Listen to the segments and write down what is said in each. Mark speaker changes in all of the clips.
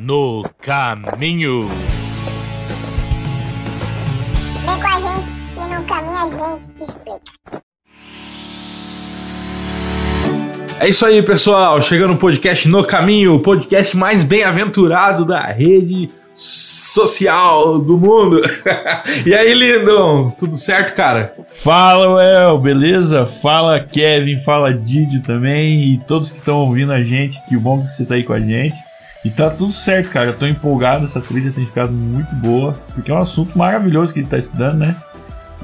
Speaker 1: no caminho.
Speaker 2: Vem com a gente que no caminho a gente te explica.
Speaker 1: É isso aí, pessoal. Chegando no podcast No Caminho, o podcast mais bem-aventurado da rede social do mundo. e aí, Lindon, tudo certo, cara?
Speaker 3: Fala, Well, beleza? Fala, Kevin, fala, Didio também e todos que estão ouvindo a gente. Que bom que você tá aí com a gente. E tá tudo certo, cara. Eu tô empolgado, essa trilha tem ficado muito boa, porque é um assunto maravilhoso que ele tá estudando, né?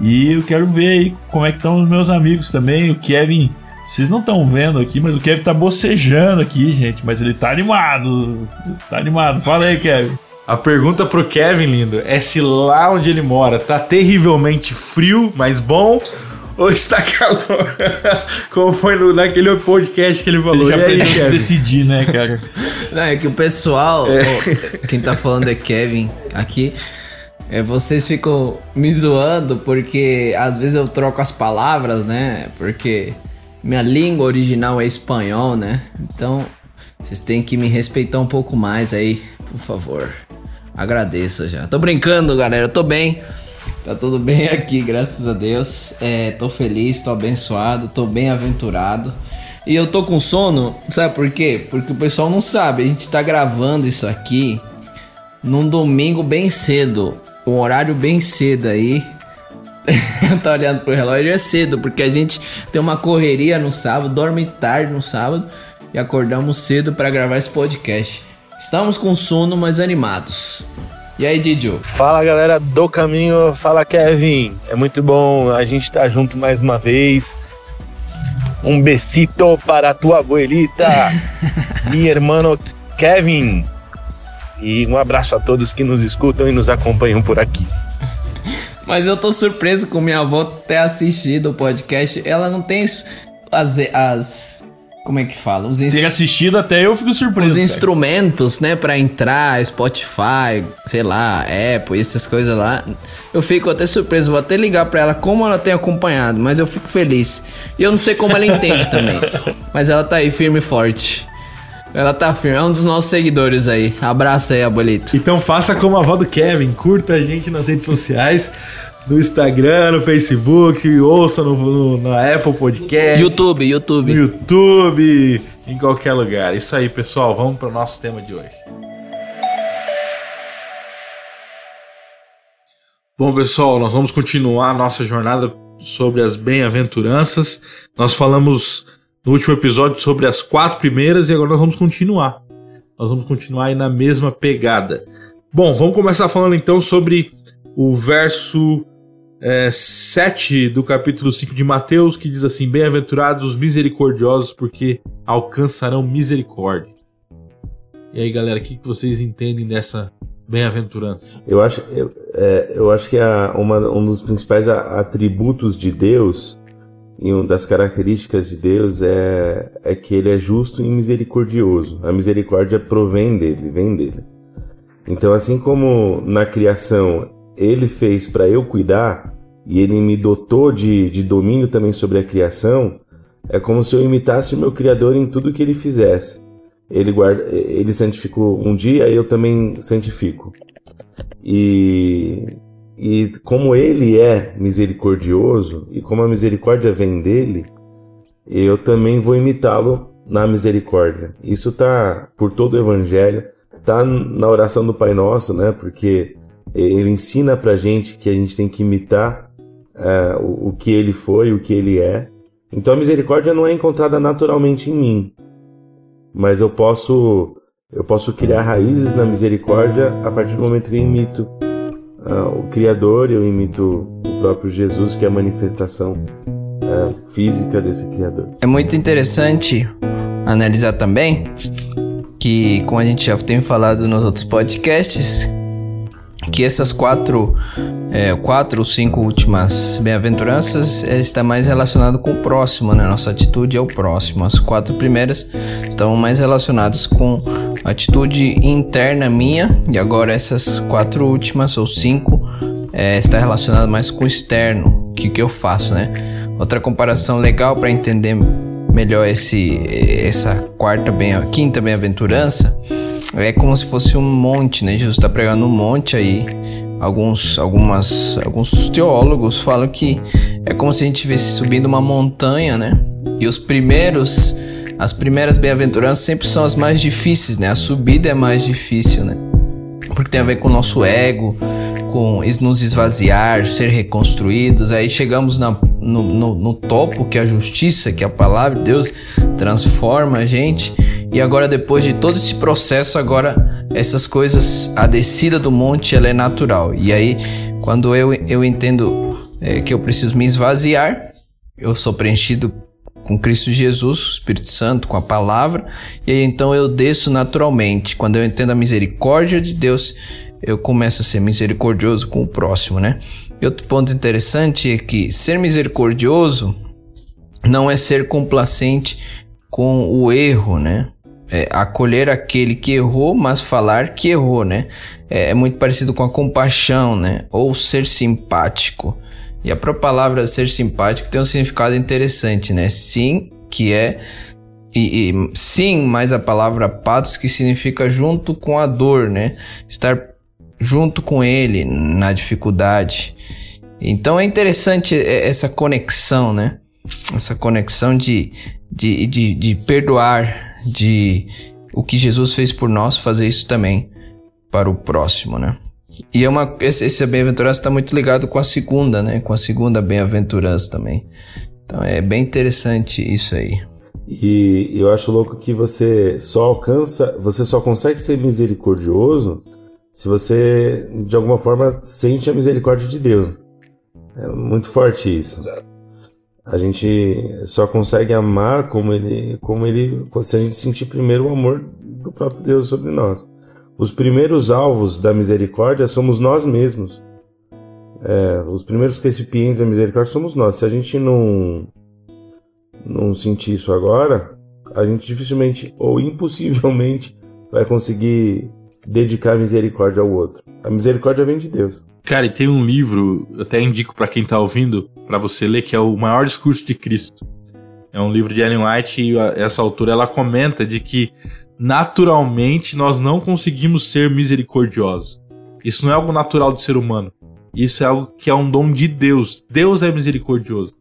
Speaker 3: E eu quero ver aí como é que estão os meus amigos também. O Kevin vocês não estão vendo aqui, mas o Kevin tá bocejando aqui, gente. Mas ele tá animado. Tá animado. Fala aí, Kevin.
Speaker 1: A pergunta pro Kevin, lindo, é se lá onde ele mora tá terrivelmente frio, mas bom, ou está calor? Como foi no, naquele podcast que ele falou.
Speaker 3: Ele já e aí, decidir, né, cara?
Speaker 4: Não, é que o pessoal, é. quem tá falando é Kevin aqui. É, vocês ficam me zoando porque às vezes eu troco as palavras, né? Porque minha língua original é espanhol, né? Então, vocês têm que me respeitar um pouco mais aí, por favor. Agradeço já. Tô brincando, galera. Eu tô bem. Tá tudo bem aqui, graças a Deus. É, tô feliz, tô abençoado, tô bem aventurado. E eu tô com sono, sabe por quê? Porque o pessoal não sabe. A gente tá gravando isso aqui num domingo bem cedo. Um horário bem cedo aí. tá olhando pro relógio, é cedo, porque a gente tem uma correria no sábado, dorme tarde no sábado e acordamos cedo para gravar esse podcast. Estamos com sono, mas animados. E aí, Didio?
Speaker 5: Fala galera do caminho, fala Kevin. É muito bom a gente estar tá junto mais uma vez. Um besito para tua abuelita, minha irmã Kevin. E um abraço a todos que nos escutam e nos acompanham por aqui.
Speaker 4: Mas eu tô surpreso com minha avó ter assistido o podcast. Ela não tem as. as como é que fala?
Speaker 3: Os Ter assistido até eu fico surpreso.
Speaker 4: Os cara. instrumentos, né, para entrar, Spotify, sei lá, Apple, essas coisas lá. Eu fico até surpreso, vou até ligar para ela como ela tem acompanhado, mas eu fico feliz. E eu não sei como ela entende também. Mas ela tá aí firme e forte. Ela tá firme, é um dos nossos seguidores aí. Abraço aí, abuelito.
Speaker 1: Então faça como a avó do Kevin, curta a gente nas redes sociais, no Instagram, no Facebook, ouça no, no, na Apple Podcast.
Speaker 4: YouTube, YouTube.
Speaker 1: No YouTube, em qualquer lugar. Isso aí, pessoal, vamos para o nosso tema de hoje. Bom, pessoal, nós vamos continuar a nossa jornada sobre as bem-aventuranças. Nós falamos no último episódio sobre as quatro primeiras e agora nós vamos continuar. Nós vamos continuar aí na mesma pegada. Bom, vamos começar falando então sobre o verso é, 7 do capítulo 5 de Mateus, que diz assim: Bem-aventurados os misericordiosos, porque alcançarão misericórdia. E aí, galera, o que vocês entendem dessa bem-aventurança?
Speaker 5: Eu acho, eu, é, eu acho que a, uma, um dos principais atributos de Deus e uma das características de Deus é, é que ele é justo e misericordioso. A misericórdia provém dele, vem dele. Então, assim como na criação ele fez para eu cuidar e ele me dotou de, de domínio também sobre a criação, é como se eu imitasse o meu Criador em tudo que ele fizesse. Ele, guarda, ele santificou um dia, eu também santifico. E e como ele é misericordioso e como a misericórdia vem dele, eu também vou imitá-lo na misericórdia. Isso tá por todo o evangelho, tá na oração do Pai Nosso, né? Porque ele ensina pra gente que a gente tem que imitar uh, o, o que ele foi, o que ele é. Então a misericórdia não é encontrada naturalmente em mim, mas eu posso eu posso criar raízes na misericórdia a partir do momento que eu imito uh, o Criador, eu imito o próprio Jesus, que é a manifestação uh, física desse Criador.
Speaker 4: É muito interessante analisar também que, como a gente já tem falado nos outros podcasts, que essas quatro, é, quatro ou cinco últimas bem-aventuranças está mais relacionado com o próximo, né? Nossa atitude é o próximo. As quatro primeiras estão mais relacionadas com a atitude interna minha e agora essas quatro últimas ou cinco é, está relacionado mais com o externo, que que eu faço, né? Outra comparação legal para entender melhor esse essa quarta bem quinta bem-aventurança é como se fosse um monte, né? Jesus está pregando um monte aí. Alguns, algumas, alguns teólogos falam que é como se a gente estivesse subindo uma montanha, né? E os primeiros, as primeiras bem-aventuranças sempre são as mais difíceis, né? A subida é mais difícil, né? Porque tem a ver com o nosso ego, com nos esvaziar, ser reconstruídos. Aí chegamos na, no, no, no topo, que é a justiça, que é a palavra de Deus, transforma a gente. E agora, depois de todo esse processo, agora essas coisas, a descida do monte, ela é natural. E aí, quando eu, eu entendo é, que eu preciso me esvaziar, eu sou preenchido com Cristo Jesus, Espírito Santo, com a palavra, e aí então eu desço naturalmente. Quando eu entendo a misericórdia de Deus, eu começo a ser misericordioso com o próximo, né? E outro ponto interessante é que ser misericordioso não é ser complacente com o erro, né? É acolher aquele que errou, mas falar que errou, né? É, é muito parecido com a compaixão, né? Ou ser simpático. E a própria palavra ser simpático tem um significado interessante, né? Sim, que é e, e, sim, mas a palavra patos que significa junto com a dor, né? Estar junto com ele na dificuldade. Então é interessante essa conexão, né? Essa conexão de, de, de, de perdoar, de o que Jesus fez por nós, fazer isso também para o próximo, né? E é uma, esse, esse bem-aventurança está muito ligado com a segunda, né? Com a segunda bem-aventurança também. Então é bem interessante isso aí.
Speaker 5: E eu acho louco que você só alcança, você só consegue ser misericordioso se você, de alguma forma, sente a misericórdia de Deus. É muito forte isso. Exato. A gente só consegue amar como ele, como ele, se a gente sentir primeiro o amor do próprio Deus sobre nós. Os primeiros alvos da misericórdia somos nós mesmos. É, os primeiros recipientes da misericórdia somos nós. Se a gente não não sentir isso agora, a gente dificilmente ou impossivelmente vai conseguir dedicar misericórdia ao outro. A misericórdia vem de Deus.
Speaker 1: Cara, e tem um livro, até indico para quem tá ouvindo, para você ler, que é o Maior Discurso de Cristo. É um livro de Ellen White e essa autora ela comenta de que naturalmente nós não conseguimos ser misericordiosos. Isso não é algo natural do ser humano. Isso é algo que é um dom de Deus. Deus é misericordioso.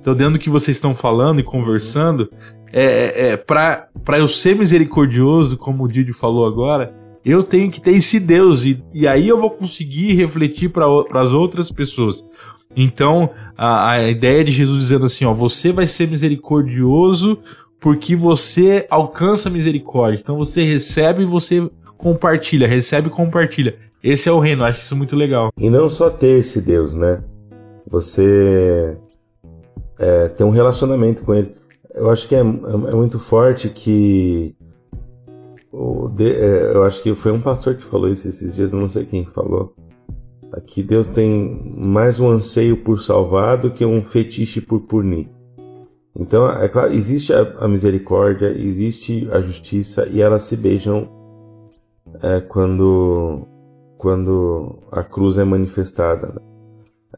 Speaker 1: Então, dentro do que vocês estão falando e conversando, é, é, é para eu ser misericordioso, como o Didi falou agora, eu tenho que ter esse Deus e, e aí eu vou conseguir refletir para as outras pessoas. Então, a, a ideia de Jesus dizendo assim, ó, você vai ser misericordioso porque você alcança misericórdia. Então você recebe e você compartilha, recebe e compartilha. Esse é o reino, acho isso muito legal.
Speaker 5: E não só ter esse Deus, né? Você é, ter um relacionamento com ele. Eu acho que é, é, é muito forte que de, é, eu acho que foi um pastor que falou isso esses dias, não sei quem falou. Aqui Deus tem mais um anseio por salvar do que um fetiche por punir. Então, é claro, existe a, a misericórdia, existe a justiça e elas se beijam é, quando, quando a cruz é manifestada. Né?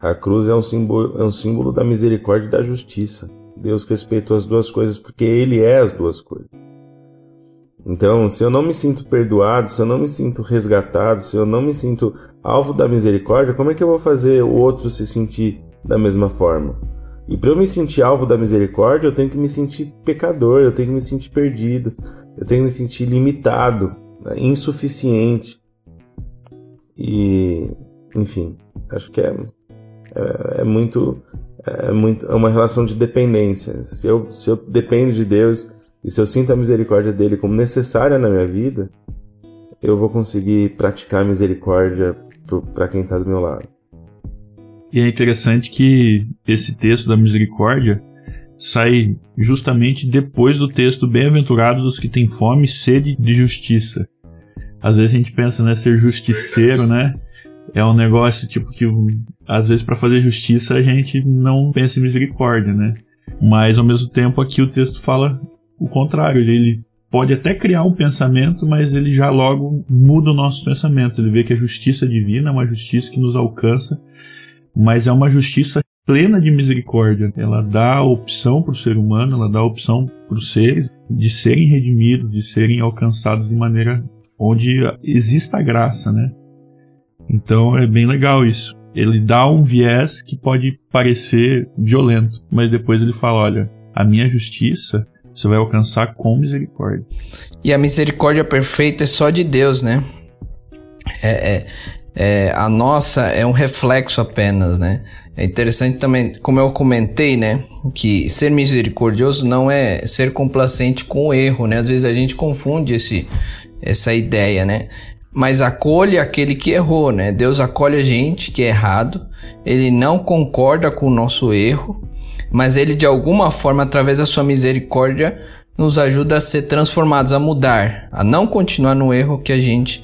Speaker 5: A cruz é um, símbolo, é um símbolo da misericórdia e da justiça. Deus respeitou as duas coisas porque Ele é as duas coisas. Então, se eu não me sinto perdoado, se eu não me sinto resgatado, se eu não me sinto alvo da misericórdia, como é que eu vou fazer o outro se sentir da mesma forma? E para eu me sentir alvo da misericórdia, eu tenho que me sentir pecador, eu tenho que me sentir perdido, eu tenho que me sentir limitado, né, insuficiente. E, enfim, acho que é, é, é muito é muito é uma relação de dependência. Se eu, se eu dependo de Deus, e se eu sinto a misericórdia dele como necessária na minha vida, eu vou conseguir praticar misericórdia para quem está do meu lado.
Speaker 3: E é interessante que esse texto da misericórdia sai justamente depois do texto Bem-aventurados os que têm fome e sede de justiça. Às vezes a gente pensa, né, ser justiceiro, né? É um negócio tipo que às vezes para fazer justiça a gente não pensa em misericórdia, né? Mas ao mesmo tempo aqui o texto fala o contrário, ele pode até criar um pensamento, mas ele já logo muda o nosso pensamento. Ele vê que a justiça divina é uma justiça que nos alcança, mas é uma justiça plena de misericórdia. Ela dá a opção para o ser humano, ela dá a opção para os seres de serem redimidos, de serem alcançados de maneira onde exista a graça, né? Então é bem legal isso. Ele dá um viés que pode parecer violento, mas depois ele fala: olha, a minha justiça você vai alcançar com misericórdia.
Speaker 4: E a misericórdia perfeita é só de Deus, né? É, é, é, a nossa é um reflexo apenas, né? É interessante também, como eu comentei, né? Que ser misericordioso não é ser complacente com o erro, né? Às vezes a gente confunde esse, essa ideia, né? Mas acolhe aquele que errou, né? Deus acolhe a gente que é errado, ele não concorda com o nosso erro, mas ele de alguma forma, através da sua misericórdia, nos ajuda a ser transformados, a mudar, a não continuar no erro que a gente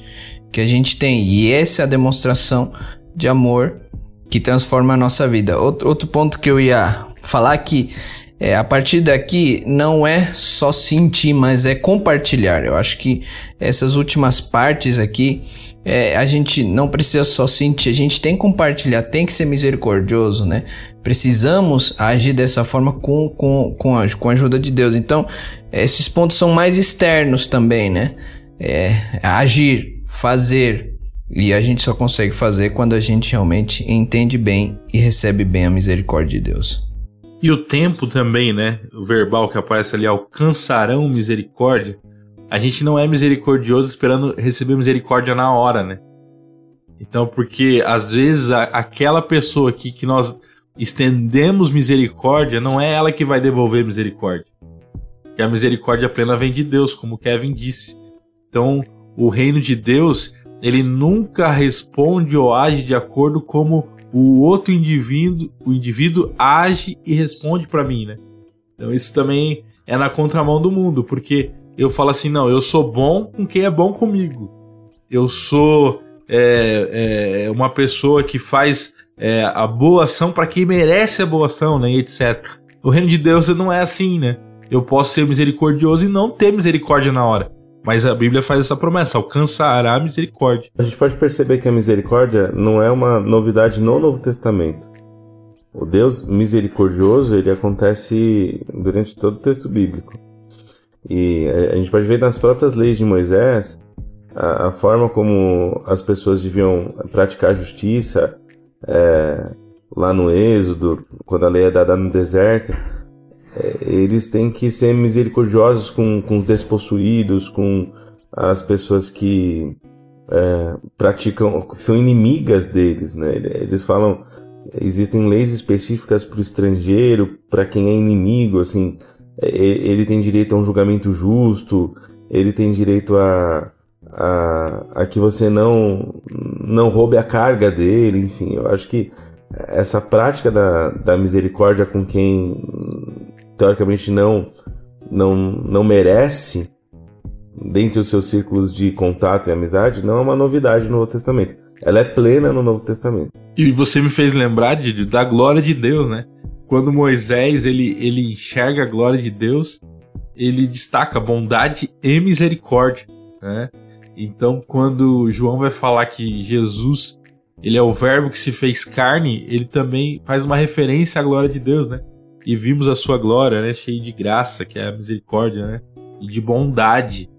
Speaker 4: que a gente tem. E essa é a demonstração de amor que transforma a nossa vida. Outro, outro ponto que eu ia falar que é, a partir daqui não é só sentir, mas é compartilhar. Eu acho que essas últimas partes aqui é, a gente não precisa só sentir, a gente tem que compartilhar, tem que ser misericordioso, né? Precisamos agir dessa forma com, com, com, a, com a ajuda de Deus. Então, esses pontos são mais externos também, né? É, agir, fazer. E a gente só consegue fazer quando a gente realmente entende bem e recebe bem a misericórdia de Deus.
Speaker 1: E o tempo também, né? O verbal que aparece ali, alcançarão misericórdia. A gente não é misericordioso esperando receber misericórdia na hora, né? Então, porque às vezes a, aquela pessoa aqui que nós estendemos misericórdia, não é ela que vai devolver misericórdia. Que a misericórdia plena vem de Deus, como Kevin disse. Então, o reino de Deus, ele nunca responde ou age de acordo como o outro indivíduo, o indivíduo age e responde para mim, né? Então isso também é na contramão do mundo, porque eu falo assim, não, eu sou bom com quem é bom comigo. Eu sou é, é, uma pessoa que faz é, a boa ação para quem merece a boa ação, né, etc. O reino de Deus não é assim, né? Eu posso ser misericordioso e não ter misericórdia na hora. Mas a Bíblia faz essa promessa: alcançará a misericórdia.
Speaker 5: A gente pode perceber que a misericórdia não é uma novidade no Novo Testamento. O Deus misericordioso ele acontece durante todo o texto bíblico. E a gente pode ver nas próprias leis de Moisés a, a forma como as pessoas deviam praticar justiça é, lá no Êxodo, quando a lei é dada no deserto eles têm que ser misericordiosos com, com os despossuídos, com as pessoas que é, praticam, são inimigas deles, né? Eles falam, existem leis específicas para o estrangeiro, para quem é inimigo, assim, é, ele tem direito a um julgamento justo, ele tem direito a, a, a que você não, não roube a carga dele, enfim, eu acho que essa prática da, da misericórdia com quem teoricamente não, não, não merece, dentre os seus círculos de contato e amizade, não é uma novidade no Novo Testamento. Ela é plena no Novo Testamento.
Speaker 1: E você me fez lembrar de, da glória de Deus, né? Quando Moisés ele, ele enxerga a glória de Deus, ele destaca bondade e misericórdia, né? Então, quando João vai falar que Jesus ele é o verbo que se fez carne, ele também faz uma referência à glória de Deus, né? E vimos a sua glória, né, cheia de graça, que é a misericórdia, né, e de bondade.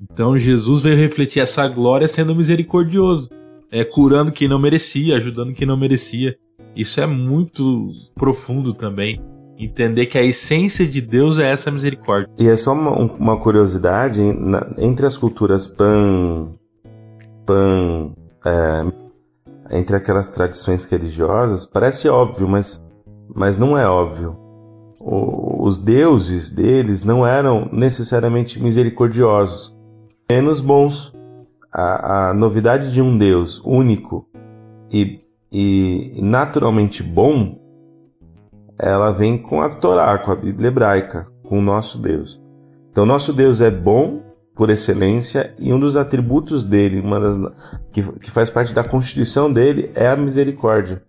Speaker 1: Então Jesus veio refletir essa glória sendo misericordioso, é, curando quem não merecia, ajudando quem não merecia. Isso é muito profundo também. Entender que a essência de Deus é essa misericórdia.
Speaker 5: E é só uma, uma curiosidade: na, entre as culturas pan. pan. É, entre aquelas tradições religiosas, parece óbvio, mas, mas não é óbvio os deuses deles não eram necessariamente misericordiosos, menos bons. A, a novidade de um Deus único e, e naturalmente bom, ela vem com a Torá, com a Bíblia hebraica, com o nosso Deus. Então, nosso Deus é bom por excelência e um dos atributos dele, uma das, que, que faz parte da constituição dele, é a misericórdia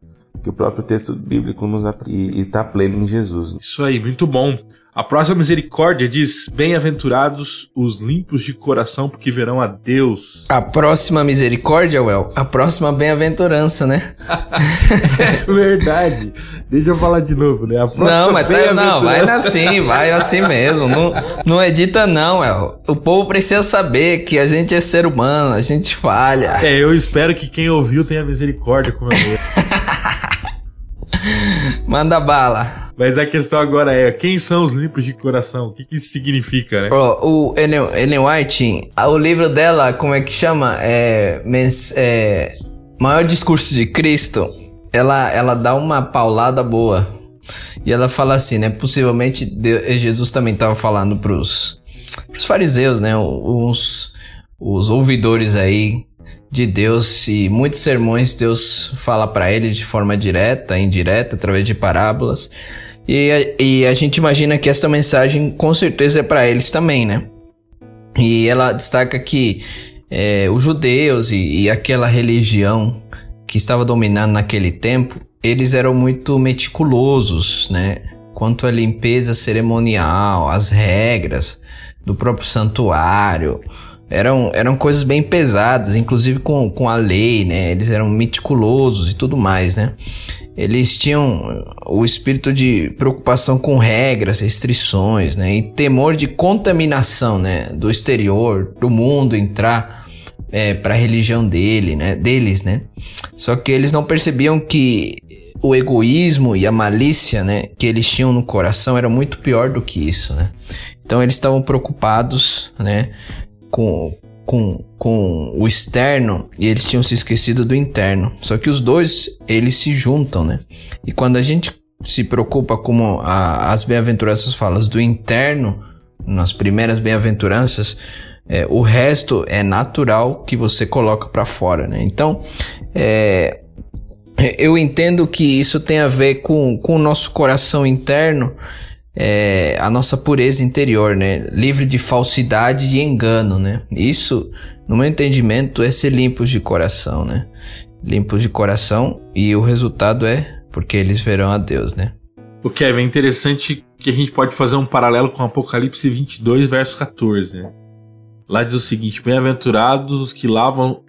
Speaker 5: que o próprio texto bíblico nos e está pleno em Jesus.
Speaker 1: Isso aí, muito bom. A próxima misericórdia diz: Bem-aventurados os limpos de coração, porque verão a Deus.
Speaker 4: A próxima misericórdia, Well, a próxima bem-aventurança, né?
Speaker 1: é verdade. Deixa eu falar de novo, né?
Speaker 4: não, mas tá, não, vai assim, vai assim mesmo. Não, não edita, não, Well. O povo precisa saber que a gente é ser humano, a gente falha.
Speaker 1: É, eu espero que quem ouviu tenha misericórdia com eu.
Speaker 4: Manda bala.
Speaker 1: Mas a questão agora é, quem são os limpos de coração? O que, que isso significa, né?
Speaker 4: Oh, o Ellen, Ellen White, o livro dela, como é que chama? É, mens, é, Maior Discurso de Cristo. Ela, ela dá uma paulada boa. E ela fala assim, né? Possivelmente Deus, Jesus também estava falando pros, pros fariseus, né? Os, os ouvidores aí de Deus e muitos sermões Deus fala para eles de forma direta, indireta, através de parábolas. E a, e a gente imagina que esta mensagem com certeza é para eles também, né? E ela destaca que é, os judeus e, e aquela religião que estava dominando naquele tempo, eles eram muito meticulosos, né? Quanto à limpeza cerimonial, as regras do próprio santuário, eram, eram coisas bem pesadas, inclusive com, com a lei, né? Eles eram meticulosos e tudo mais, né? Eles tinham o espírito de preocupação com regras, restrições, né? E temor de contaminação, né? Do exterior, do mundo entrar é, para a religião dele, né? Deles, né? Só que eles não percebiam que o egoísmo e a malícia, né? Que eles tinham no coração era muito pior do que isso, né? Então eles estavam preocupados, né? Com, com, com o externo e eles tinham se esquecido do interno. Só que os dois, eles se juntam, né? E quando a gente se preocupa como a, as bem-aventuranças falam do interno, nas primeiras bem-aventuranças, é, o resto é natural que você coloca para fora, né? Então, é, eu entendo que isso tem a ver com, com o nosso coração interno é, a nossa pureza interior, né? Livre de falsidade e engano, né? Isso, no meu entendimento, é ser limpos de coração, né? Limpos de coração e o resultado é porque eles verão a Deus, né?
Speaker 1: O Kevin, é interessante que a gente pode fazer um paralelo com Apocalipse 22, verso 14, né? Lá diz o seguinte: Bem-aventurados os que lavam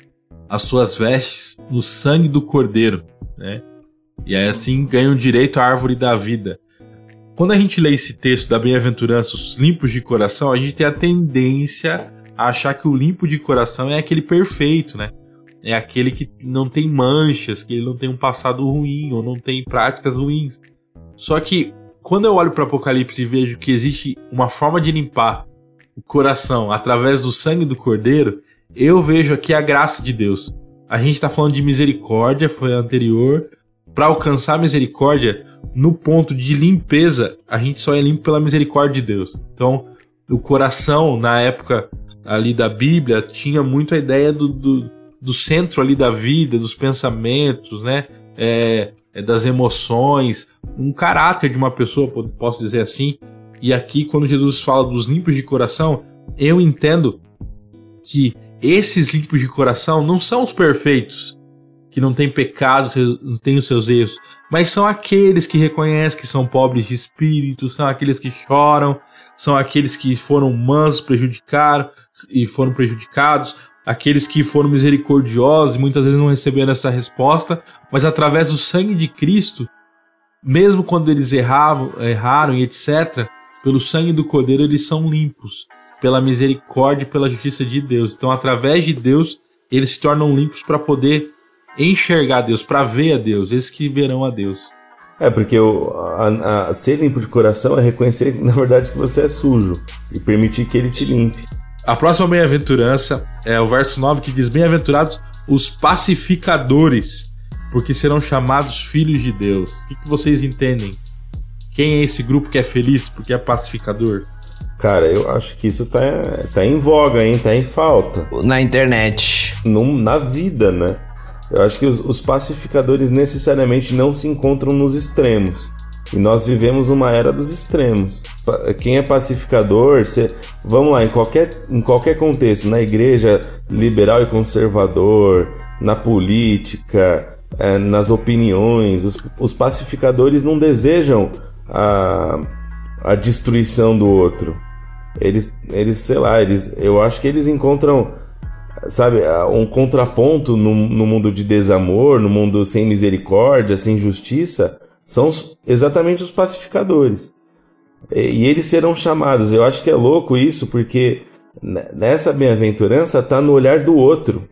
Speaker 1: as suas vestes no sangue do Cordeiro, né? E aí assim ganham direito à árvore da vida. Quando a gente lê esse texto da bem-aventurança, os limpos de coração, a gente tem a tendência a achar que o limpo de coração é aquele perfeito, né? É aquele que não tem manchas, que ele não tem um passado ruim ou não tem práticas ruins. Só que quando eu olho para Apocalipse e vejo que existe uma forma de limpar o coração através do sangue do Cordeiro, eu vejo aqui a graça de Deus. A gente está falando de misericórdia, foi anterior. Para alcançar misericórdia, no ponto de limpeza, a gente só é limpo pela misericórdia de Deus. Então, o coração, na época ali da Bíblia, tinha muito a ideia do, do, do centro ali da vida, dos pensamentos, né? É, é das emoções, um caráter de uma pessoa, posso dizer assim. E aqui, quando Jesus fala dos limpos de coração, eu entendo que esses limpos de coração não são os perfeitos, que não têm pecados, não têm os seus erros, mas são aqueles que reconhecem que são pobres de espírito, são aqueles que choram, são aqueles que foram mansos, prejudicaram e foram prejudicados, aqueles que foram misericordiosos e muitas vezes não receberam essa resposta, mas através do sangue de Cristo, mesmo quando eles erravam, erraram e etc., pelo sangue do Cordeiro eles são limpos, pela misericórdia e pela justiça de Deus. Então, através de Deus, eles se tornam limpos para poder enxergar Deus, para ver a Deus, esses que verão a Deus.
Speaker 5: É, porque o, a, a, ser limpo de coração é reconhecer, na verdade, que você é sujo e permitir que ele te limpe.
Speaker 1: A próxima bem-aventurança é o verso 9 que diz: Bem-aventurados os pacificadores, porque serão chamados filhos de Deus. O que, que vocês entendem? Quem é esse grupo que é feliz porque é pacificador?
Speaker 5: Cara, eu acho que isso tá, tá em voga, hein? Tá em falta.
Speaker 4: Na internet.
Speaker 5: Num, na vida, né? Eu acho que os, os, pacificadores necessariamente não se encontram nos extremos. E nós vivemos uma era dos extremos. Quem é pacificador, cê, vamos lá, em qualquer, em qualquer contexto, na igreja liberal e conservador, na política, é, nas opiniões, os, os, pacificadores não desejam a, a destruição do outro. Eles, eles sei lá, eles, eu acho que eles encontram, sabe, um contraponto no, no mundo de desamor, no mundo sem misericórdia, sem justiça, são os, exatamente os pacificadores. E, e eles serão chamados. Eu acho que é louco isso, porque nessa bem-aventurança está no olhar do outro,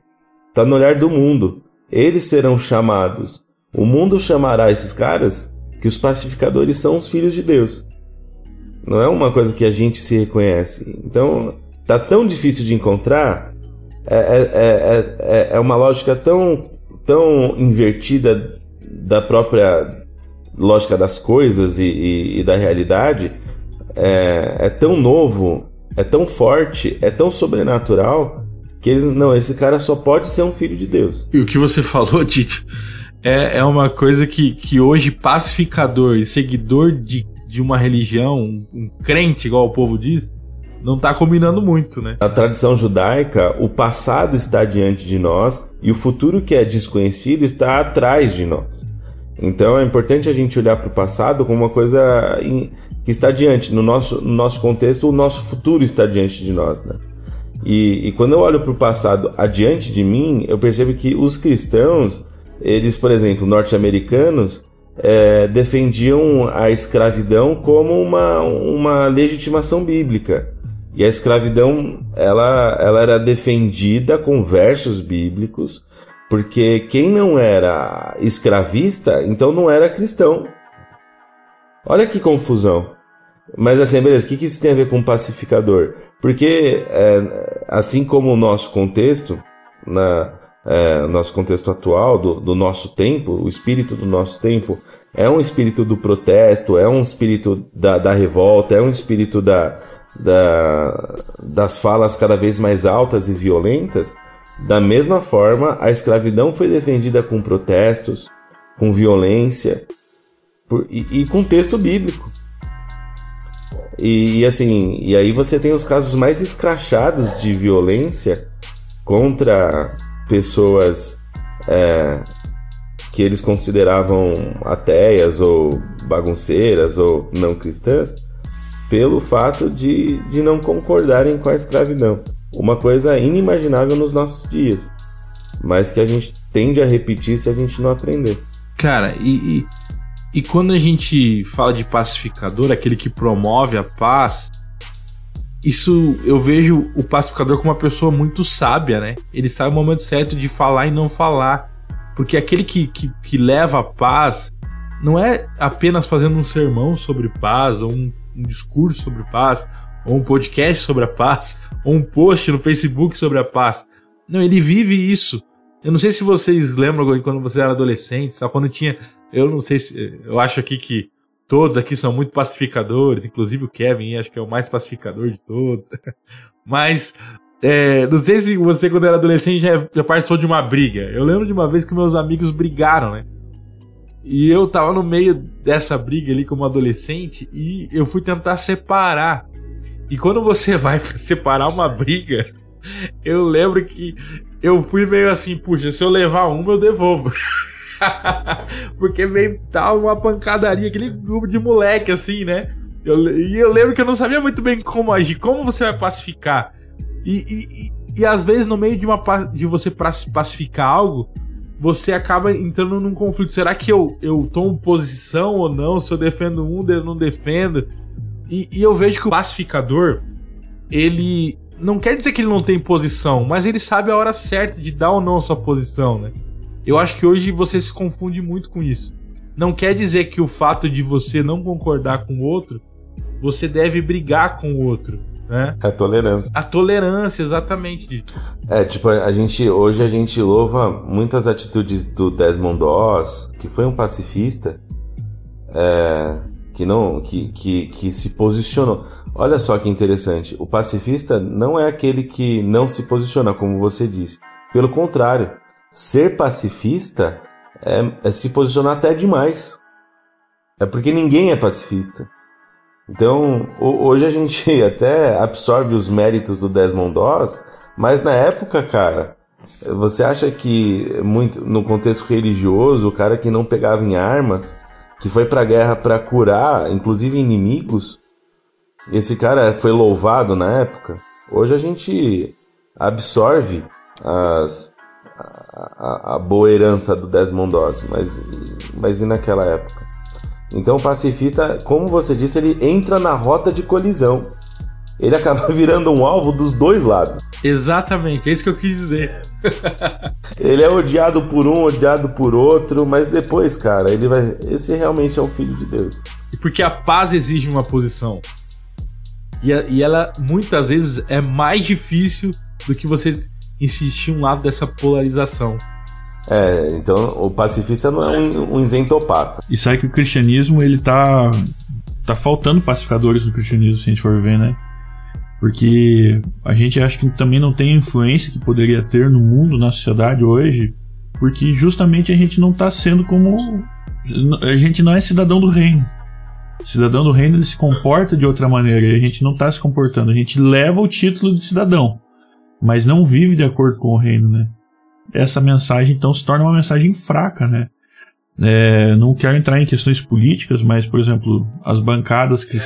Speaker 5: está no olhar do mundo. Eles serão chamados. O mundo chamará esses caras que os pacificadores são os filhos de Deus. Não é uma coisa que a gente se reconhece. Então, tá tão difícil de encontrar. É, é, é, é uma lógica tão, tão invertida da própria lógica das coisas e, e, e da realidade. É, é tão novo é tão forte, é tão sobrenatural, que eles, não, esse cara só pode ser um filho de Deus.
Speaker 1: E o que você falou, Tito, é, é uma coisa que, que hoje pacificador e seguidor de, de uma religião, um crente, igual o povo diz, não está combinando muito, né?
Speaker 5: Na tradição judaica, o passado está diante de nós e o futuro que é desconhecido está atrás de nós. Então é importante a gente olhar para o passado como uma coisa que está diante. No nosso, no nosso contexto, o nosso futuro está diante de nós. Né? E, e quando eu olho para o passado adiante de mim, eu percebo que os cristãos, eles, por exemplo, norte-americanos, é, defendiam a escravidão como uma, uma legitimação bíblica. E a escravidão ela, ela era defendida com versos bíblicos porque quem não era escravista, então não era cristão. Olha que confusão. Mas assim, beleza, o que, que isso tem a ver com pacificador? Porque, é, assim como o nosso contexto, na, é, nosso contexto atual, do, do nosso tempo, o espírito do nosso tempo, é um espírito do protesto, é um espírito da, da revolta, é um espírito da, da, das falas cada vez mais altas e violentas. Da mesma forma, a escravidão foi defendida com protestos, com violência por, e, e, com texto bíblico. E, e, assim, e aí você tem os casos mais escrachados de violência contra pessoas é, que eles consideravam ateias ou bagunceiras ou não cristãs, pelo fato de, de não concordarem com a escravidão. Uma coisa inimaginável nos nossos dias, mas que a gente tende a repetir se a gente não aprender.
Speaker 1: Cara, e, e, e quando a gente fala de pacificador, aquele que promove a paz, isso eu vejo o pacificador como uma pessoa muito sábia, né? Ele sabe o momento certo de falar e não falar. Porque aquele que, que, que leva a paz não é apenas fazendo um sermão sobre paz ou um, um discurso sobre paz ou um podcast sobre a paz, ou um post no Facebook sobre a paz. Não, ele vive isso. Eu não sei se vocês lembram quando você era adolescente, sabe? Quando tinha. Eu não sei se. Eu acho aqui que todos aqui são muito pacificadores, inclusive o Kevin, acho que é o mais pacificador de todos. Mas. É, não sei se você, quando era adolescente, já, já participou de uma briga. Eu lembro de uma vez que meus amigos brigaram, né? E eu tava no meio dessa briga ali como adolescente e eu fui tentar separar e quando você vai separar uma briga, eu lembro que eu fui meio assim, puxa, se eu levar uma, eu devolvo. Porque meio tal uma pancadaria, aquele grupo de moleque assim, né? Eu, e eu lembro que eu não sabia muito bem como agir, como você vai pacificar. E, e, e, e às vezes, no meio de, uma, de você pacificar algo, você acaba entrando num conflito. Será que eu, eu tomo posição ou não? Se eu defendo um, eu não defendo? E, e eu vejo que o pacificador, ele não quer dizer que ele não tem posição, mas ele sabe a hora certa de dar ou não a sua posição, né? Eu acho que hoje você se confunde muito com isso. Não quer dizer que o fato de você não concordar com o outro, você deve brigar com o outro, né?
Speaker 5: É a tolerância.
Speaker 1: A tolerância, exatamente.
Speaker 5: É, tipo, a gente hoje a gente louva muitas atitudes do Desmond Doss, que foi um pacifista, é, que não que, que, que se posicionou. Olha só que interessante. O pacifista não é aquele que não se posiciona, como você disse. Pelo contrário, ser pacifista é, é se posicionar até demais. É porque ninguém é pacifista. Então, hoje a gente até absorve os méritos do Desmond Doss, mas na época, cara, você acha que muito no contexto religioso, o cara que não pegava em armas, que foi para a guerra para curar, inclusive inimigos, esse cara foi louvado na época. Hoje a gente absorve as, a, a, boa herança do Desmond Doss, mas, mas e naquela época? Então o pacifista, como você disse, ele entra na rota de colisão. Ele acaba virando um alvo dos dois lados.
Speaker 1: Exatamente, é isso que eu quis dizer.
Speaker 5: ele é odiado por um, odiado por outro, mas depois, cara, ele vai. Esse realmente é o filho de Deus.
Speaker 1: E porque a paz exige uma posição. E, a, e ela muitas vezes é mais difícil do que você insistir um lado dessa polarização.
Speaker 5: É, então o pacifista não é um, um isentopata.
Speaker 3: E sabe que o cristianismo, ele tá. tá faltando pacificadores no cristianismo, se a gente for ver, né? Porque a gente acha que também não tem a influência que poderia ter no mundo, na sociedade hoje, porque justamente a gente não está sendo como. A gente não é cidadão do reino. Cidadão do reino ele se comporta de outra maneira e a gente não está se comportando. A gente leva o título de cidadão, mas não vive de acordo com o reino, né? Essa mensagem então se torna uma mensagem fraca, né? É, não quero entrar em questões políticas, mas por exemplo as bancadas que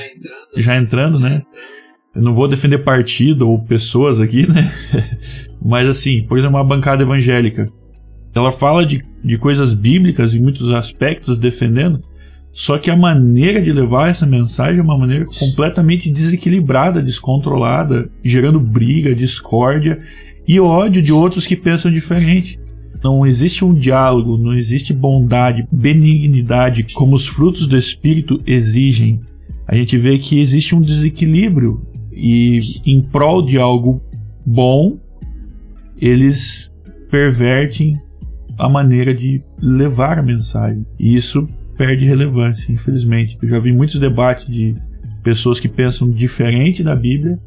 Speaker 3: já entrando, né? Eu não vou defender partido ou pessoas aqui, né? Mas assim, por exemplo, uma bancada evangélica. Ela fala de, de coisas bíblicas em muitos aspectos, defendendo, só que a maneira de levar essa mensagem é uma maneira completamente desequilibrada, descontrolada, gerando briga, discórdia e ódio de outros que pensam diferente. Não existe um diálogo, não existe bondade, benignidade como os frutos do Espírito exigem. A gente vê que existe um desequilíbrio e em prol de algo bom, eles pervertem a maneira de levar a mensagem. E isso perde relevância, infelizmente. Eu já vi muitos debates de pessoas que pensam diferente da Bíblia,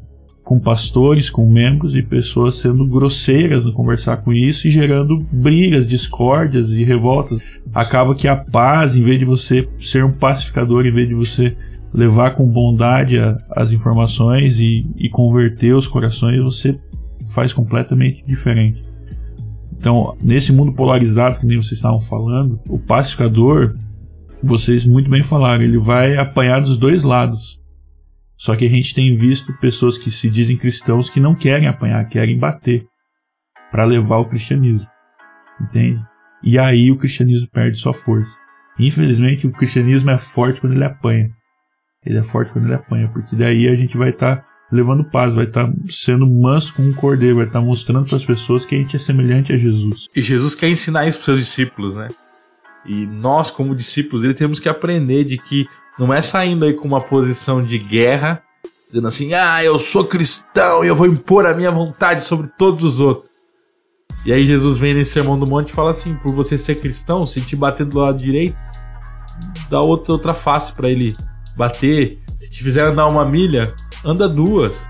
Speaker 3: com pastores, com membros e pessoas sendo grosseiras no conversar com isso e gerando brigas, discórdias e revoltas. Acaba que a paz, em vez de você ser um pacificador, em vez de você levar com bondade a, as informações e, e converter os corações, você faz completamente diferente. Então, nesse mundo polarizado que nem vocês estavam falando, o pacificador, vocês muito bem falaram, ele vai apanhar dos dois lados. Só que a gente tem visto pessoas que se dizem cristãos que não querem apanhar, querem bater para levar o cristianismo. Entende? E aí o cristianismo perde sua força. Infelizmente, o cristianismo é forte quando ele apanha. Ele é forte quando ele apanha, porque daí a gente vai estar tá levando paz, vai estar tá sendo manso como um cordeiro, vai estar tá mostrando para as pessoas que a gente é semelhante a Jesus.
Speaker 1: E Jesus quer ensinar isso para seus discípulos, né? E nós, como discípulos, ele temos que aprender de que não é saindo aí com uma posição de guerra, dizendo assim, ah, eu sou cristão e eu vou impor a minha vontade sobre todos os outros. E aí Jesus vem nesse sermão do monte e fala assim, por você ser cristão, se te bater do lado direito, dá outra, outra face para ele bater. Se te fizer andar uma milha, anda duas.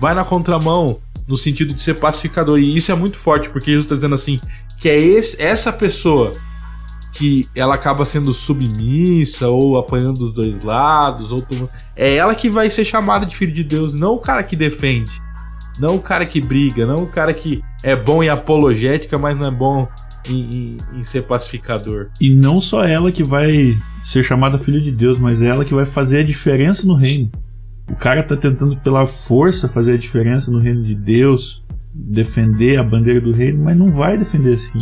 Speaker 1: Vai na contramão, no sentido de ser pacificador. E isso é muito forte, porque Jesus está dizendo assim: que é esse, essa pessoa que ela acaba sendo submissa ou apanhando dos dois lados, ou é ela que vai ser chamada de filho de Deus, não o cara que defende, não o cara que briga, não o cara que é bom em apologética, mas não é bom em, em, em ser pacificador.
Speaker 3: E não só ela que vai ser chamada filho de Deus, mas é ela que vai fazer a diferença no reino. O cara tá tentando pela força fazer a diferença no reino de Deus, defender a bandeira do reino, mas não vai defender assim.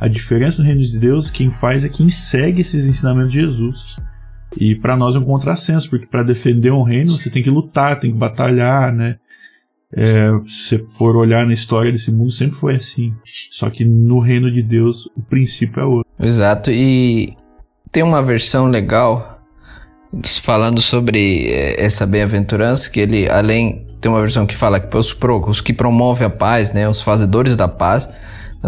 Speaker 3: A diferença no reino de Deus, quem faz é quem segue esses ensinamentos de Jesus. E para nós é um contrassenso, porque para defender um reino você tem que lutar, tem que batalhar, né? É, se for olhar na história desse mundo, sempre foi assim. Só que no reino de Deus o princípio é outro.
Speaker 4: Exato, e tem uma versão legal falando sobre eh, essa bem-aventurança que ele além tem uma versão que fala que os, pro, os que promovem a paz, né, os fazedores da paz.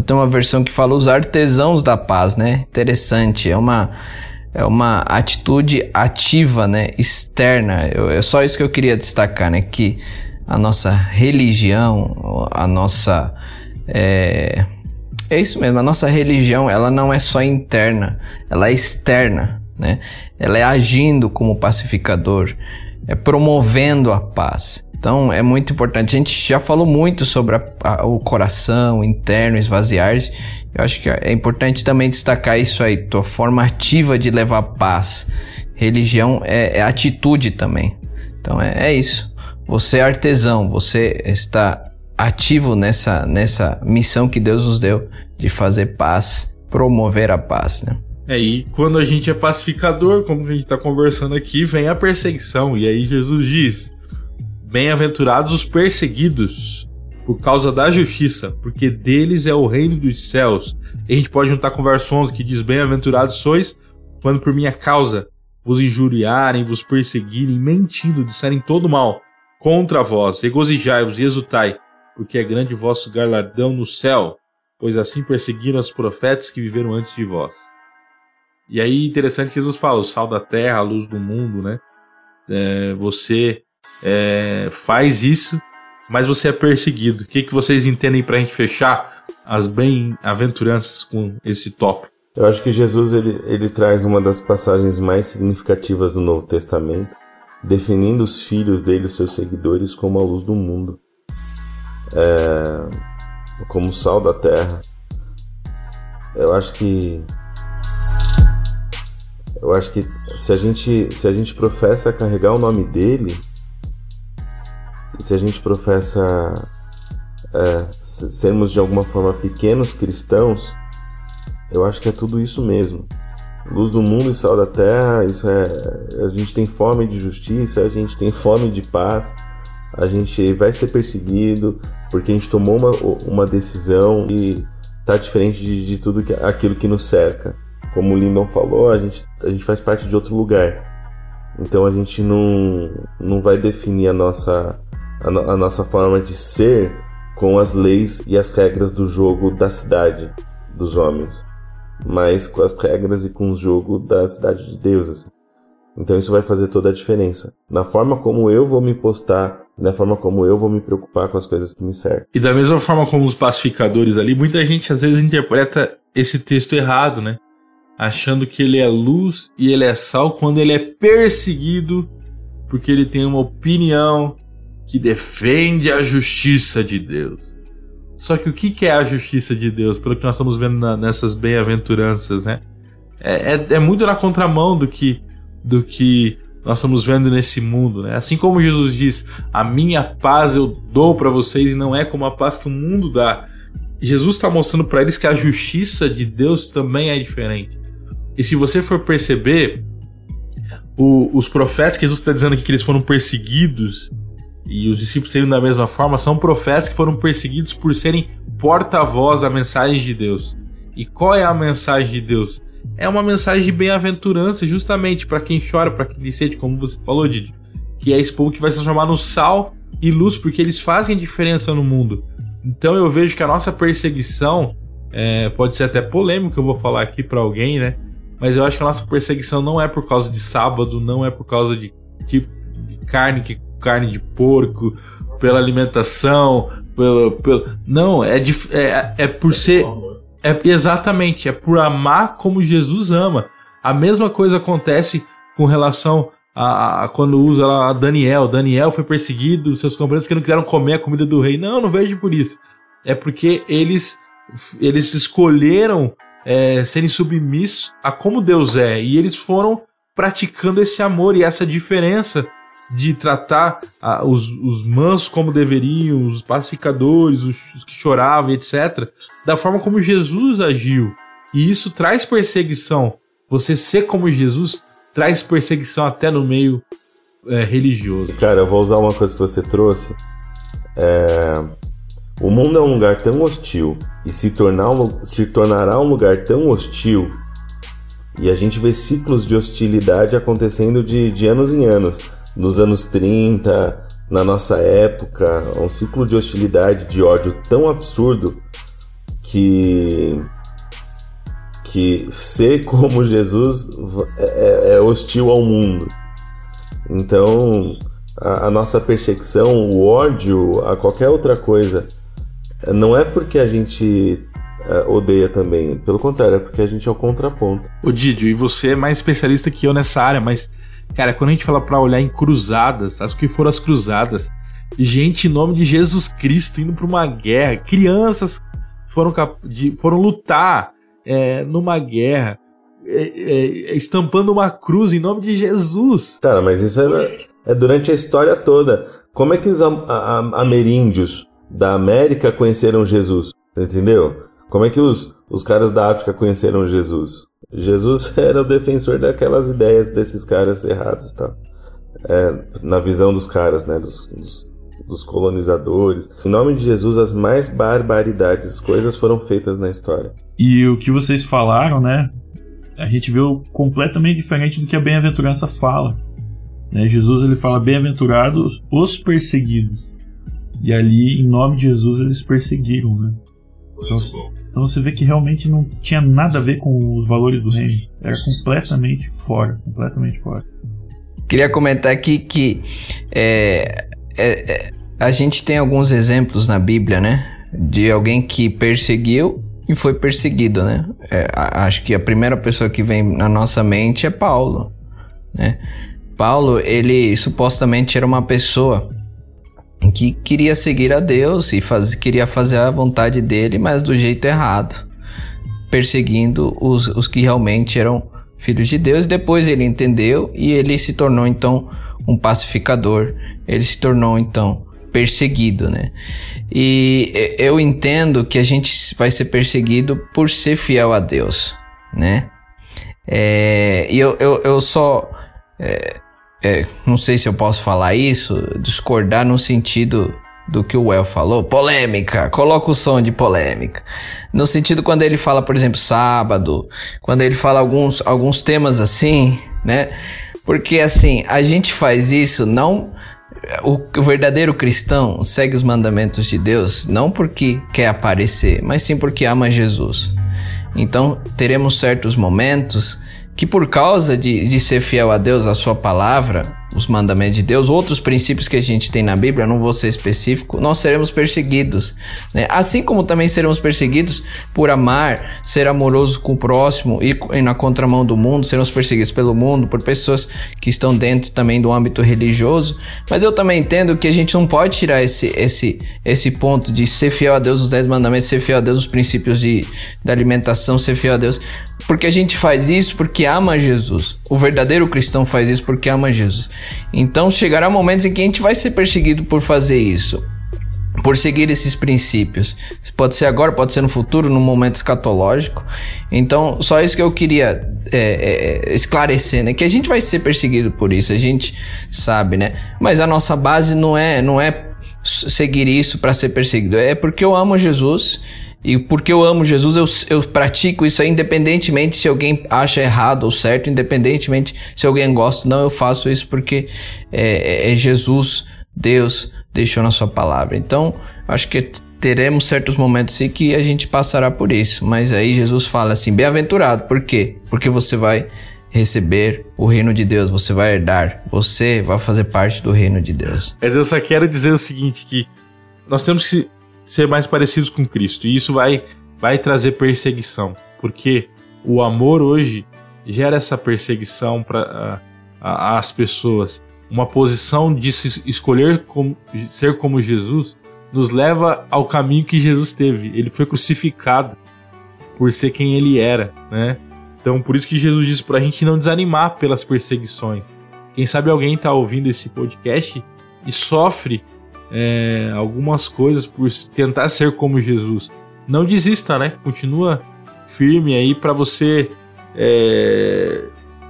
Speaker 4: Tem uma versão que fala os artesãos da paz, né? Interessante, é uma é uma atitude ativa, né, externa. Eu, é só isso que eu queria destacar, né, que a nossa religião, a nossa é, é isso mesmo, a nossa religião, ela não é só interna, ela é externa, né? Ela é agindo como pacificador, é promovendo a paz. Então é muito importante. A gente já falou muito sobre a, a, o coração interno, esvaziar-se. Eu acho que é importante também destacar isso aí, tua forma ativa de levar paz. Religião é, é atitude também. Então é, é isso. Você é artesão, você está ativo nessa, nessa missão que Deus nos deu de fazer paz, promover a paz, né?
Speaker 1: É, e quando a gente é pacificador, como a gente está conversando aqui, vem a perseguição. E aí Jesus diz: Bem-aventurados os perseguidos por causa da justiça, porque deles é o reino dos céus. E a gente pode juntar com o verso 11 que diz: Bem-aventurados sois quando por minha causa vos injuriarem, vos perseguirem, mentindo, disserem todo mal contra vós. Regozijai-vos e exultai, porque é grande vosso galardão no céu, pois assim perseguiram os profetas que viveram antes de vós. E aí, interessante que Jesus fala: o sal da terra, a luz do mundo, né? É, você é, faz isso, mas você é perseguido. O que, que vocês entendem para a gente fechar as bem-aventuranças com esse tópico?
Speaker 5: Eu acho que Jesus ele, ele traz uma das passagens mais significativas do Novo Testamento, definindo os filhos dele, os seus seguidores, como a luz do mundo, é, como o sal da terra. Eu acho que eu acho que se a gente, se a gente professa carregar o nome dele, se a gente professa é, sermos de alguma forma pequenos cristãos, eu acho que é tudo isso mesmo. Luz do mundo e sal da terra, isso é. A gente tem fome de justiça, a gente tem fome de paz, a gente vai ser perseguido porque a gente tomou uma, uma decisão e tá diferente de, de tudo que, aquilo que nos cerca como o Lindon falou, a gente, a gente faz parte de outro lugar. Então a gente não, não vai definir a nossa, a, a nossa forma de ser com as leis e as regras do jogo da cidade dos homens, mas com as regras e com o jogo da cidade de Deus. Assim. Então isso vai fazer toda a diferença. Na forma como eu vou me postar, na forma como eu vou me preocupar com as coisas que me cercam.
Speaker 1: E da mesma forma como os pacificadores ali, muita gente às vezes interpreta esse texto errado, né? achando que ele é luz e ele é sal quando ele é perseguido porque ele tem uma opinião que defende a justiça de Deus. Só que o que é a justiça de Deus, pelo que nós estamos vendo na, nessas bem-aventuranças, né? É, é, é, muito na contramão do que, do que nós estamos vendo nesse mundo, né? Assim como Jesus diz: A minha paz eu dou para vocês e não é como a paz que o mundo dá. Jesus está mostrando para eles que a justiça de Deus também é diferente. E se você for perceber, o, os profetas que Jesus está dizendo aqui que eles foram perseguidos e os discípulos seriam da mesma forma, são profetas que foram perseguidos por serem porta-voz da mensagem de Deus. E qual é a mensagem de Deus? É uma mensagem de bem-aventurança, justamente para quem chora, para quem sente, como você falou, Didi. Que é esse povo que vai se transformar no sal e luz, porque eles fazem diferença no mundo. Então eu vejo que a nossa perseguição é, pode ser até polêmico, eu vou falar aqui para alguém, né? Mas eu acho que a nossa perseguição não é por causa de sábado, não é por causa de tipo de carne, que carne de porco, pela alimentação, pelo, pelo não, é, de, é, é por ser é exatamente, é por amar como Jesus ama. A mesma coisa acontece com relação a, a quando usa lá Daniel. Daniel foi perseguido, seus companheiros porque não quiseram comer a comida do rei. Não, não vejo por isso. É porque eles eles escolheram é, serem submissos a como Deus é. E eles foram praticando esse amor e essa diferença de tratar ah, os, os mansos como deveriam, os pacificadores, os, os que choravam, etc., da forma como Jesus agiu. E isso traz perseguição. Você ser como Jesus traz perseguição até no meio é, religioso.
Speaker 5: Cara, eu vou usar uma coisa que você trouxe. É, o mundo é um lugar tão hostil e se, tornar um, se tornará um lugar tão hostil. E a gente vê ciclos de hostilidade acontecendo de, de anos em anos. Nos anos 30, na nossa época, um ciclo de hostilidade, de ódio tão absurdo que que ser como Jesus é, é, é hostil ao mundo. Então, a, a, nossa perseguição, o ódio a qualquer outra coisa não é porque a gente uh, odeia também, pelo contrário, é porque a gente é o contraponto.
Speaker 1: Ô Didio, e você é mais especialista que eu nessa área, mas, cara, quando a gente fala para olhar em cruzadas, as que foram as cruzadas, gente em nome de Jesus Cristo indo para uma guerra, crianças foram, de, foram lutar é, numa guerra. É, é, estampando uma cruz em nome de Jesus.
Speaker 5: Cara, mas isso é, é durante a história toda. Como é que os am am ameríndios da América conheceram Jesus? Entendeu? Como é que os, os caras da África conheceram Jesus? Jesus era o defensor daquelas ideias desses caras errados, tá? É, na visão dos caras, né? Dos, dos, dos, colonizadores. Em nome de Jesus, as mais barbaridades, coisas foram feitas na história.
Speaker 3: E o que vocês falaram, né? A gente viu completamente diferente do que a bem-aventurança fala. Né? Jesus ele fala bem-aventurados os perseguidos. E ali, em nome de Jesus, eles perseguiram, né? Então, então você vê que realmente não tinha nada a ver com os valores do reino. Era completamente fora, completamente fora.
Speaker 4: Queria comentar aqui que é, é, é, a gente tem alguns exemplos na Bíblia, né? De alguém que perseguiu e foi perseguido, né? É, acho que a primeira pessoa que vem na nossa mente é Paulo, né? Paulo, ele supostamente era uma pessoa que queria seguir a Deus e faz, queria fazer a vontade dele, mas do jeito errado, perseguindo os, os que realmente eram filhos de Deus. Depois ele entendeu e ele se tornou então um pacificador. Ele se tornou então perseguido, né? E eu entendo que a gente vai ser perseguido por ser fiel a Deus, né? É, e eu, eu, eu só é, é, não sei se eu posso falar isso, discordar no sentido do que o Well falou, polêmica, coloca o som de polêmica. No sentido quando ele fala, por exemplo, sábado, quando ele fala alguns, alguns temas assim, né? Porque assim, a gente faz isso não o, o verdadeiro cristão segue os mandamentos de Deus não porque quer aparecer, mas sim porque ama Jesus. Então, teremos certos momentos que por causa de, de ser fiel a Deus, a sua palavra, os mandamentos de Deus, outros princípios que a gente tem na Bíblia, não vou ser específico, nós seremos perseguidos. Né? Assim como também seremos perseguidos por amar, ser amoroso com o próximo e, e na contramão do mundo, seremos perseguidos pelo mundo, por pessoas que estão dentro também do âmbito religioso. Mas eu também entendo que a gente não pode tirar esse, esse, esse ponto de ser fiel a Deus, os dez mandamentos, ser fiel a Deus, os princípios de, da alimentação, ser fiel a Deus, porque a gente faz isso porque ama Jesus. O verdadeiro cristão faz isso porque ama Jesus. Então chegará momentos em que a gente vai ser perseguido por fazer isso. Por seguir esses princípios. Pode ser agora, pode ser no futuro, num momento escatológico. Então, só isso que eu queria é, é, esclarecer, né? Que a gente vai ser perseguido por isso, a gente sabe, né? Mas a nossa base não é, não é seguir isso para ser perseguido. É porque eu amo Jesus e porque eu amo Jesus, eu, eu pratico isso aí, independentemente se alguém acha errado ou certo, independentemente se alguém gosta. Não, eu faço isso porque é, é, é Jesus, Deus, deixou na sua palavra. Então, acho que teremos certos momentos sim que a gente passará por isso. Mas aí Jesus fala assim: bem-aventurado, por quê? Porque você vai receber o reino de Deus, você vai herdar, você vai fazer parte do reino de Deus.
Speaker 1: Mas eu só quero dizer o seguinte: que nós temos que ser mais parecidos com Cristo. E isso vai, vai trazer perseguição, porque o amor hoje gera essa perseguição para as pessoas. Uma posição de se escolher como, ser como Jesus nos leva ao caminho que Jesus teve. Ele foi crucificado por ser quem ele era, né? Então, por isso que Jesus disse para a gente não desanimar pelas perseguições. Quem sabe alguém está ouvindo esse podcast e sofre é, algumas coisas por tentar ser como Jesus. Não desista, né? Continua firme aí para você é,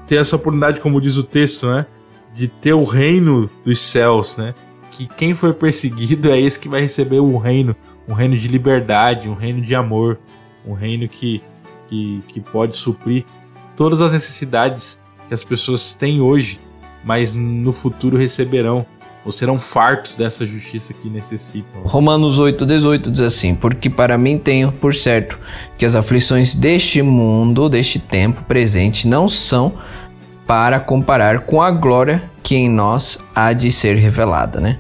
Speaker 1: ter essa oportunidade, como diz o texto, né? De ter o reino dos céus, né? Que quem foi perseguido é esse que vai receber o reino, um reino de liberdade, um reino de amor, um reino que, que, que pode suprir todas as necessidades que as pessoas têm hoje, mas no futuro receberão ou serão fartos dessa justiça que necessitam.
Speaker 4: Romanos 8,18 diz assim: Porque para mim tenho por certo que as aflições deste mundo, deste tempo presente, não são para comparar com a glória que em nós há de ser revelada, né?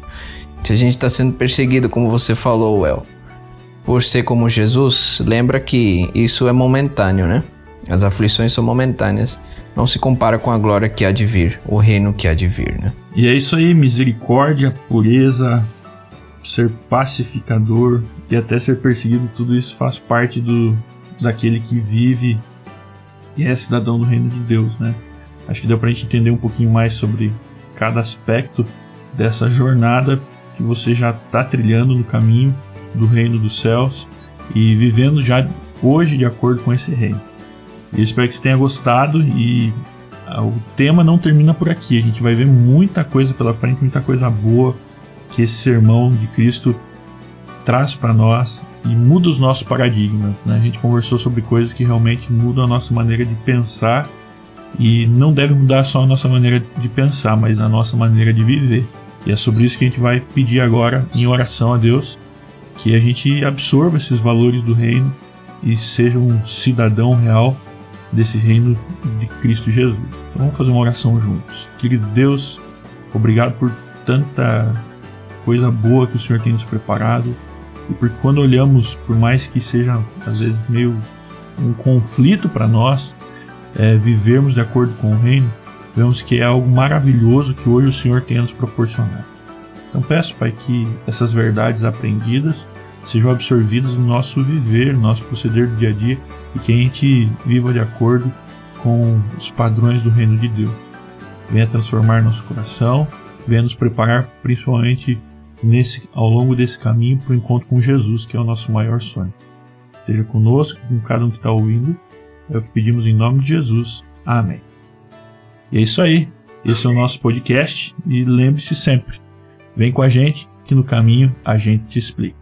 Speaker 4: Se a gente está sendo perseguido, como você falou, El, por ser como Jesus, lembra que isso é momentâneo, né? As aflições são momentâneas não se compara com a glória que há de vir, o reino que há de vir, né?
Speaker 3: E é isso aí, misericórdia, pureza, ser pacificador e até ser perseguido, tudo isso faz parte do daquele que vive e é cidadão do reino de Deus, né? Acho que deu pra gente entender um pouquinho mais sobre cada aspecto dessa jornada que você já está trilhando no caminho do reino dos céus e vivendo já hoje de acordo com esse reino. Eu espero que você tenha gostado e ah, o tema não termina por aqui. A gente vai ver muita coisa pela frente, muita coisa boa que esse sermão de Cristo traz para nós e muda os nossos paradigmas. Né? A gente conversou sobre coisas que realmente mudam a nossa maneira de pensar e não deve mudar só a nossa maneira de pensar, mas a nossa maneira de viver. E é sobre isso que a gente vai pedir agora em oração a Deus, que a gente absorva esses valores do reino e seja um cidadão real desse reino de Cristo Jesus. Então vamos fazer uma oração juntos. Querido Deus, obrigado por tanta coisa boa que o Senhor tem nos preparado e porque quando olhamos, por mais que seja às vezes meio um conflito para nós, é, vivermos de acordo com o reino, vemos que é algo maravilhoso que hoje o Senhor tem nos proporcionar. Então peço, Pai, que essas verdades aprendidas sejam absorvidas no nosso viver, no nosso proceder do dia a dia e que a gente viva de acordo com os padrões do reino de Deus. Venha transformar nosso coração, venha nos preparar principalmente nesse, ao longo desse caminho para o encontro com Jesus, que é o nosso maior sonho. Esteja conosco, com cada um que está ouvindo. É o que pedimos em nome de Jesus. Amém. E é isso aí. Esse é o nosso podcast e lembre-se sempre: vem com a gente que no caminho a gente te explica.